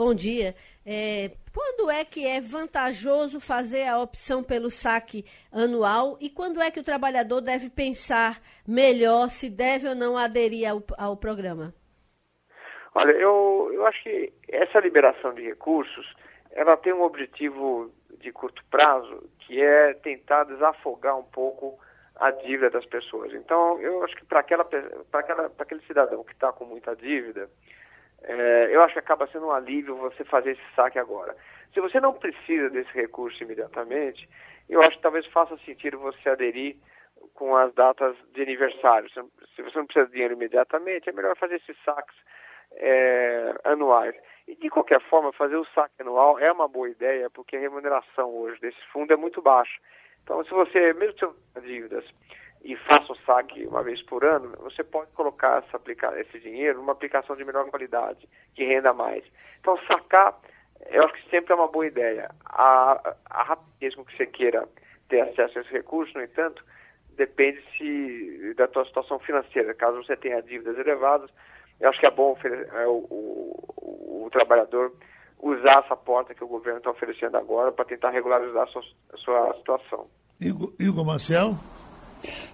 Bom dia. É, quando é que é vantajoso fazer a opção pelo saque anual e quando é que o trabalhador deve pensar melhor se deve ou não aderir ao, ao programa? Olha, eu, eu acho que essa liberação de recursos ela tem um objetivo de curto prazo que é tentar desafogar um pouco a dívida das pessoas. Então, eu acho que para aquela, aquela, aquele cidadão que está com muita dívida, é, eu acho que acaba sendo um alívio você fazer esse saque agora. Se você não precisa desse recurso imediatamente, eu acho que talvez faça sentido você aderir com as datas de aniversário. Se você não precisa de dinheiro imediatamente, é melhor fazer esses saques é, anuais. E de qualquer forma, fazer o saque anual é uma boa ideia, porque a remuneração hoje desse fundo é muito baixa. Então, se você, mesmo tendo dívidas, e faça o saque uma vez por ano, você pode colocar essa, aplicar, esse dinheiro numa aplicação de melhor qualidade, que renda mais. Então, sacar, eu acho que sempre é uma boa ideia. A, a rapidez com que você queira ter acesso a esse recurso, no entanto, depende se da tua situação financeira. Caso você tenha dívidas elevadas, eu acho que é bom é, o, o, o, trabalhador usar essa porta que o governo está oferecendo agora para tentar regularizar a sua, a sua situação. Igor, Marcel?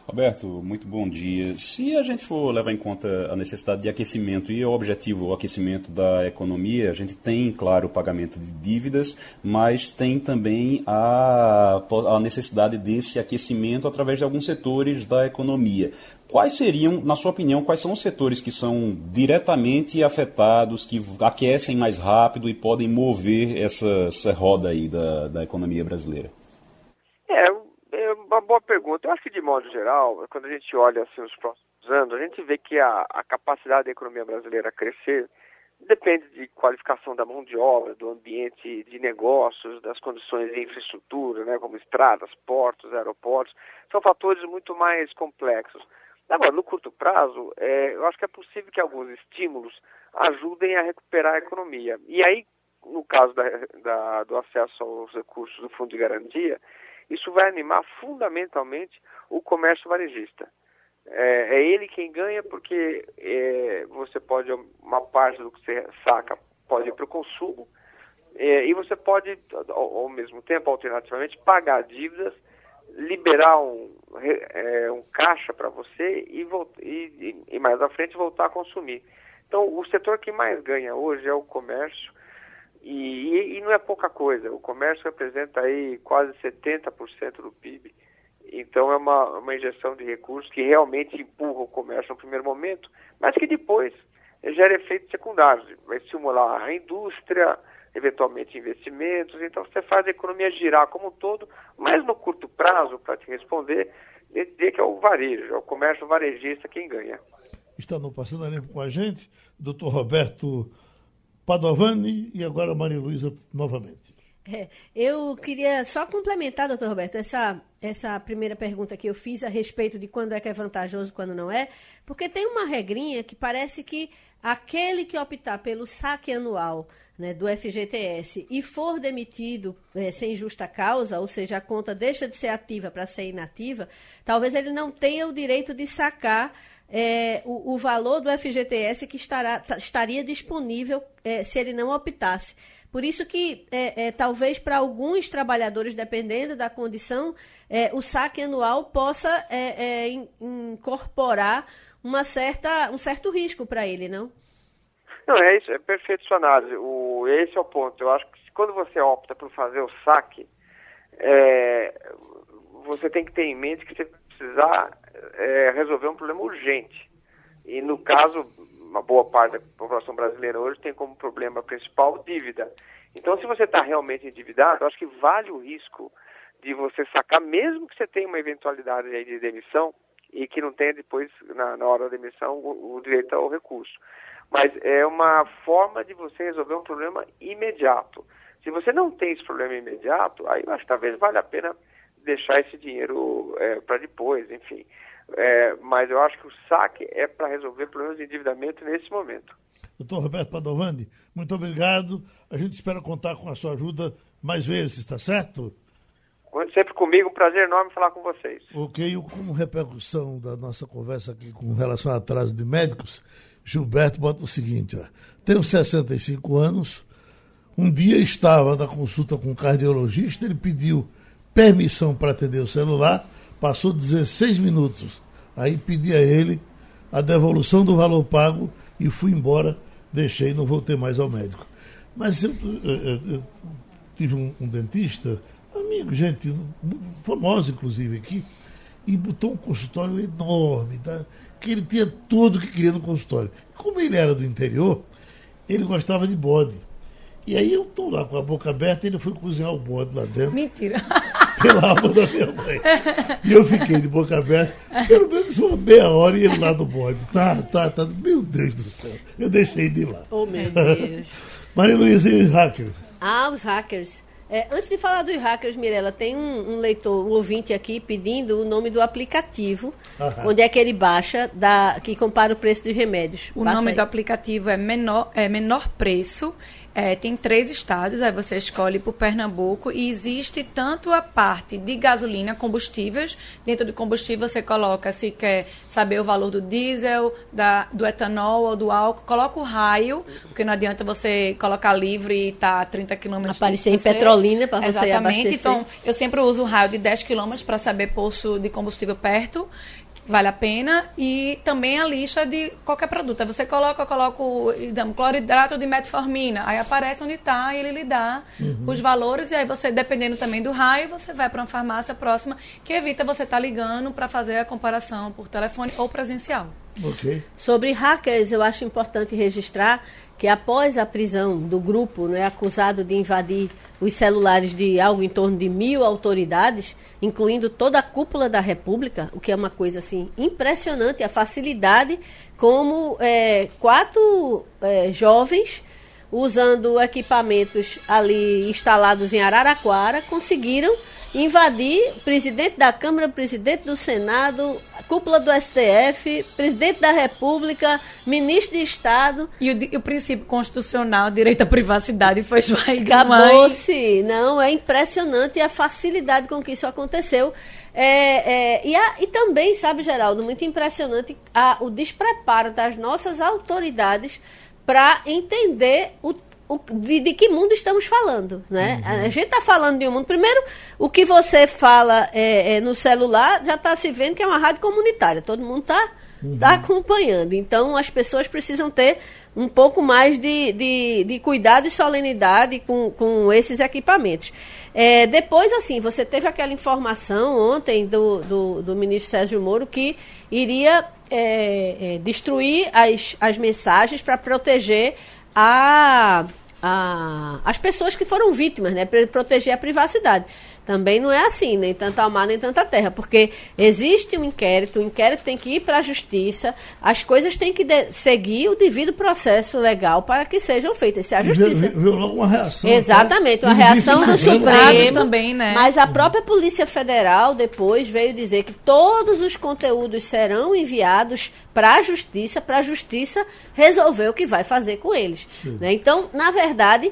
Roberto, muito bom dia. Se a gente for levar em conta a necessidade de aquecimento e o objetivo, o aquecimento da economia, a gente tem, claro, o pagamento de dívidas, mas tem também a, a necessidade desse aquecimento através de alguns setores da economia. Quais seriam, na sua opinião, quais são os setores que são diretamente afetados, que aquecem mais rápido e podem mover essa, essa roda aí da, da economia brasileira? Uma boa pergunta. Eu acho que, de modo geral, quando a gente olha assim, os próximos anos, a gente vê que a, a capacidade da economia brasileira crescer depende de qualificação da mão de obra, do ambiente de negócios, das condições de infraestrutura, né, como estradas, portos, aeroportos. São fatores muito mais complexos. Agora, no curto prazo, é, eu acho que é possível que alguns estímulos ajudem a recuperar a economia. E aí, no caso da, da, do acesso aos recursos do Fundo de Garantia, isso vai animar fundamentalmente o comércio varejista. é, é ele quem ganha porque é, você pode, uma parte do que você saca pode ir para o consumo, é, e você pode, ao, ao, mesmo tempo, alternativamente, pagar dívidas, liberar um, é, um caixa para você e, e, e, mais à frente voltar a consumir. Então, o setor que mais ganha hoje é o comércio, e, e não é pouca coisa. O comércio representa aí quase 70% do PIB. Então, é uma, uma injeção de recursos que realmente empurra o comércio no primeiro momento, mas que depois gera efeitos secundários. Vai estimular a indústria, eventualmente investimentos. Então, você faz a economia girar como um todo, mas no curto prazo, para te responder, dizer que é o varejo, é o comércio varejista quem ganha. Está no Passando a Limpo com a gente, doutor Roberto Padovani e agora Maria Luísa novamente. É, eu queria só complementar, doutor Roberto, essa, essa primeira pergunta que eu fiz a respeito de quando é que é vantajoso e quando não é, porque tem uma regrinha que parece que aquele que optar pelo saque anual né, do FGTS e for demitido é, sem justa causa, ou seja, a conta deixa de ser ativa para ser inativa, talvez ele não tenha o direito de sacar é, o, o, valor do FGTS que estará, estaria disponível é, se ele não optasse. Por isso que, é, é, talvez para alguns trabalhadores, dependendo da condição, é, o saque anual possa é, in, incorporar uma certa, um certo risco para ele, não? Não, é isso, é perfeito sua análise. O, esse é o ponto. Eu acho que quando você opta por fazer o saque, você tem que ter em mente que você precisar resolver um problema urgente. E no caso, uma boa parte da população brasileira hoje tem como problema principal dívida. Então, se você está realmente endividado, acho que vale o risco de você sacar, mesmo que você tenha uma eventualidade de demissão e que não tenha depois, na, na hora da demissão, o, o direito ao recurso. Mas é uma forma de você resolver um problema imediato. Se você não tem esse problema imediato, aí acho que talvez valha a pena deixar esse dinheiro é, para depois, enfim. É, mas eu acho que o saque é para resolver problemas de endividamento nesse momento. Doutor Roberto Padovani, muito obrigado. A gente espera contar com a sua ajuda mais vezes, está certo? Sempre comigo, um prazer enorme falar com vocês. Ok, como repercussão da nossa conversa aqui com relação ao atraso de médicos, Gilberto bota o seguinte: ó, tenho 65 anos, um dia estava na consulta com um cardiologista, ele pediu permissão para atender o celular Passou 16 minutos. Aí pedi a ele a devolução do valor pago e fui embora, deixei, não voltei mais ao médico. Mas eu, eu, eu, tive um, um, dentista, amigo, gente, famoso inclusive aqui, e botou um consultório enorme, tá? que ele tinha tudo que queria no consultório. Como ele era do interior, ele gostava de bode. E aí eu estou lá com a boca aberta e ele foi cozinhar o bode lá dentro. Mentira. pela alma da minha mãe. E eu fiquei de boca aberta, pelo menos uma meia hora e ele lá no bode. Tá, tá, tá. Meu Deus do céu. Eu deixei de ir lá. Oh, meu Deus. Maria Luísa e os hackers? Ah, os hackers. É, antes de falar dos hackers, Mirella, tem um, um, leitor, um ouvinte aqui pedindo o nome do aplicativo, Aham. onde é que ele baixa, da, que compara o preço dos remédios. O nome aí. do aplicativo é menor, é menor Preço é, tem três estados, aí você escolhe por Pernambuco e existe tanto a parte de gasolina, combustíveis. Dentro do combustível você coloca se quer saber o valor do diesel, da, do etanol ou do álcool, coloca o raio, porque não adianta você colocar livre e tá 30 quilômetros. Aparecer em Petrolina para você Exatamente. abastecer. Então, eu sempre uso o raio de 10 quilômetros para saber posto de combustível perto vale a pena e também a lista de qualquer produto. Aí você coloca, coloca o cloridrato de metformina, aí aparece onde está e ele lhe dá uhum. os valores e aí você, dependendo também do raio, você vai para uma farmácia próxima que evita você estar tá ligando para fazer a comparação por telefone ou presencial. Okay. Sobre hackers, eu acho importante registrar que após a prisão do grupo né, acusado de invadir os celulares de algo em torno de mil autoridades, incluindo toda a cúpula da República, o que é uma coisa assim impressionante, a facilidade como é, quatro é, jovens usando equipamentos ali instalados em Araraquara conseguiram invadir presidente da Câmara, presidente do Senado, cúpula do STF, presidente da República, ministro de Estado. E o, e o princípio constitucional, direito à privacidade, foi esvaído. Acabou-se. Não, é impressionante a facilidade com que isso aconteceu. É, é, e, a, e, também, sabe, Geraldo, muito impressionante a, o despreparo das nossas autoridades para entender o, o, de, de, que mundo estamos falando. Né? Uhum. A gente está falando de um mundo. Primeiro, o que você fala é, é no celular já está se vendo que é uma rádio comunitária. Todo mundo está uhum. tá acompanhando. Então, as pessoas precisam ter um pouco mais de, de, de cuidado e solenidade com, com esses equipamentos. É, depois, assim, você teve aquela informação ontem do, do, do ministro Sérgio Moro que iria é, é, destruir as, as mensagens para proteger a, a, as pessoas que foram vítimas, né, proteger a privacidade. Também não é assim, nem tanta mar, nem tanta terra, porque existe um inquérito, o inquérito tem que ir para a justiça, as coisas têm que seguir o devido processo legal para que sejam feitas. Se a justiça. Viu, logo uma reação. Exatamente, uma reação do Supremo. também, né? Mas a própria Polícia Federal depois veio dizer que todos os conteúdos serão enviados para a justiça, para a justiça resolver o que vai fazer com eles. Né? Então, na verdade,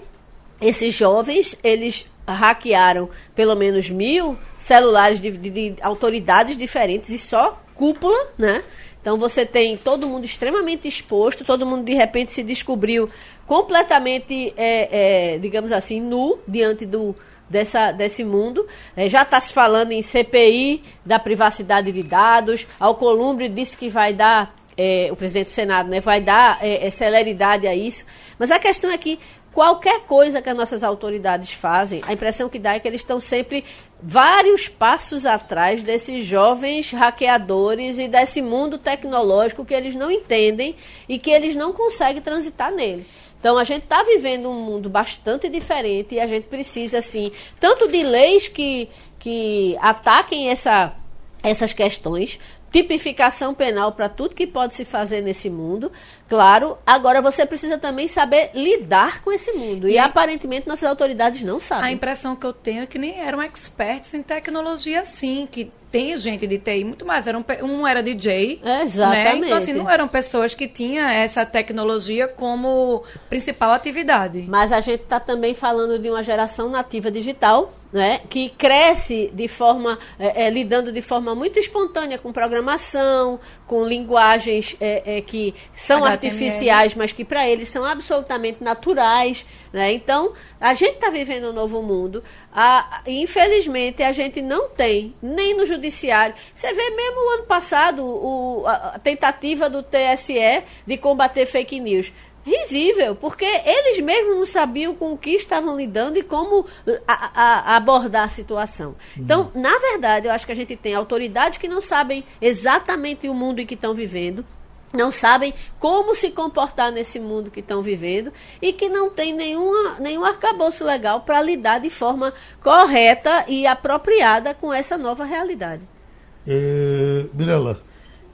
esses jovens, eles hackearam pelo menos mil celulares de, de, de, autoridades diferentes e só cúpula, né? Então você tem todo mundo extremamente exposto, todo mundo de repente se descobriu completamente, é, é, digamos assim, nu diante do, dessa, desse mundo. É, já está se falando em CPI da privacidade de dados. Alcolumbre disse que vai dar, é, o presidente do Senado, né, vai dar é, é, celeridade a isso. Mas a questão é que qualquer coisa que as nossas autoridades fazem, a impressão que dá é que eles estão sempre vários passos atrás desses jovens hackeadores e desse mundo tecnológico que eles não entendem e que eles não conseguem transitar nele. Então a gente está vivendo um mundo bastante diferente e a gente precisa, assim, tanto de leis que, que ataquem essa, essas questões, tipificação penal para tudo que pode se fazer nesse mundo. Claro, agora você precisa também saber lidar com esse mundo. E, e aparentemente nossas autoridades não sabem. A impressão que eu tenho é que nem eram experts em tecnologia assim, que tem gente de TI muito mais. Era um, um era DJ. É, exatamente. Né? Então, assim, não eram pessoas que tinham essa tecnologia como principal atividade. Mas a gente está também falando de uma geração nativa digital né, que cresce de forma, é, é, lidando de forma muito espontânea com programação, com linguagens é, é que são HTML. artificiais, mas que para eles são absolutamente naturais. Né? Então, a gente está vivendo um novo mundo. A, infelizmente, a gente não tem, nem no judiciário. Você vê mesmo o ano passado o, a tentativa do TSE de combater fake news risível, porque eles mesmos não sabiam com o que estavam lidando e como a, a, abordar a situação. Então, uhum. na verdade, eu acho que a gente tem autoridades que não sabem exatamente o mundo em que estão vivendo, não sabem como se comportar nesse mundo que estão vivendo e que não tem nenhuma, nenhum arcabouço legal para lidar de forma correta e apropriada com essa nova realidade. É, Mirela,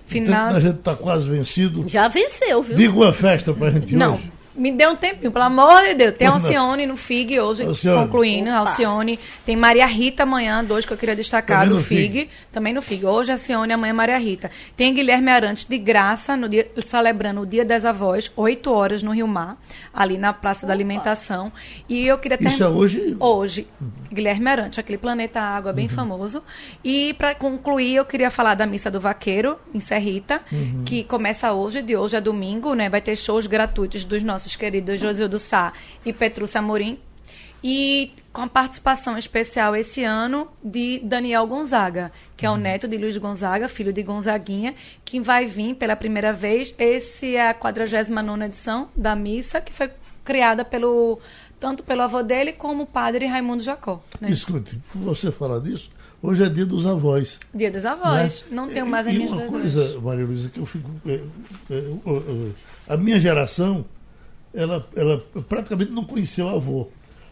Final... A gente está quase vencido. Já venceu, viu? Diga uma festa para a gente Não. hoje. Me dê um tempinho, pelo amor de Deus. Tem Alcione no FIG hoje, Alcione. concluindo. Opa. Alcione. Tem Maria Rita amanhã, dois que eu queria destacar também do FIG. FIG. Também no FIG. Hoje Alcione, amanhã Maria Rita. Tem Guilherme Arantes de graça, no dia, celebrando o Dia das Avós, 8 horas no Rio Mar, ali na Praça Opa. da Alimentação. E eu queria ter. Isso é hoje? Hoje. Guilherme Arantes, aquele planeta água bem uhum. famoso. E para concluir, eu queria falar da Missa do Vaqueiro, em Serrita, uhum. que começa hoje, de hoje a domingo, né? Vai ter shows gratuitos dos nossos queridos José do Sá e Petrúcia Amorim. E com a participação especial esse ano de Daniel Gonzaga, que é o neto de Luiz Gonzaga, filho de Gonzaguinha, que vai vir pela primeira vez. Esse é a 49 edição da missa, que foi criada pelo tanto pelo avô dele como o padre Raimundo Jacó. Né? Escute, você falar disso, hoje é dia dos avós. Dia dos avós, né? não tenho mais as minhas E uma coisa, Maria Luísa, que eu fico... É, é, é, a minha geração ela, ela praticamente não conheceu o avô.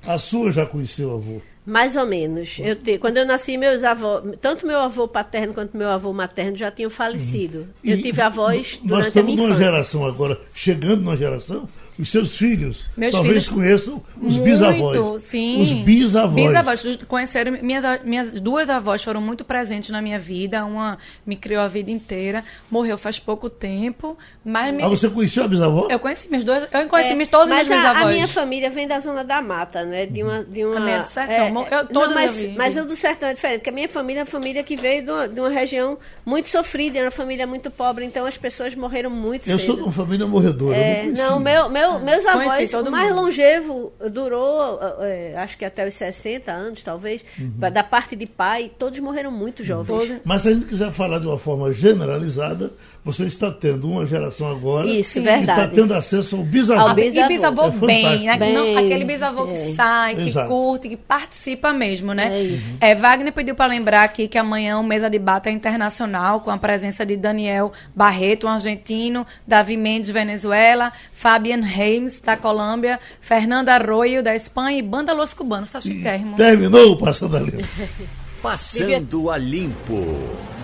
A sua já conheceu o avô. Mais ou menos. Eu quando eu nasci, meus avós, tanto meu avô paterno quanto meu avô materno já tinham falecido. Eu E tive avós Nós durante a estamos minha numa infância. geração agora, chegando numa geração, os seus filhos Meus talvez filhos- conheçam os Muito, bisavós. Sim. Os bisavós. Bisavós. Conheceram, minhas, minhas duas avós foram muito presentes na minha vida. Uma me criou a vida inteira. Morreu faz pouco tempo. Mas me- Ah, você conheceu a bisavó? eu conheci minhas duas. Eu conheci É, todas as minhas a, avós. a minha família vem da zona da mata, né? De uma, de uma A minha é do sertão. Mo- eu- não, mas, eu mas eu do sertão é diferente, porque a minha família é uma família que veio de uma, de uma região muito sofrida, era uma família muito pobre, então as pessoas morreram muito Eu cedo. sou de uma família morredora. É, eu não, conheci. meu, meu, meus Conheci avós, todo o mais mundo. longevo durou, é, acho que até os 60 anos, talvez, Uhum. da parte de pai, todos morreram muito jovens. Todos- Mas se a gente quiser falar de uma forma generalizada, você está tendo uma geração agora Isso, que está tendo acesso ao bisavô. Ao bisavô. E bisavô É bem, né? Bem, Não, aquele bisavô é. que sai, que Exato. curte, que participa mesmo, né? É isso. É, Wagner pediu para lembrar aqui que amanhã o Mesa de Bata é internacional, com a presença de Daniel Barreto, um argentino, Davi Mendes, Venezuela, Fabian Reims, da Colômbia, Fernanda Arroyo, da Espanha e Banda Los Cubanos, tá chiquérrimo. Terminou o Passando a Limpo. Passando a Limpo.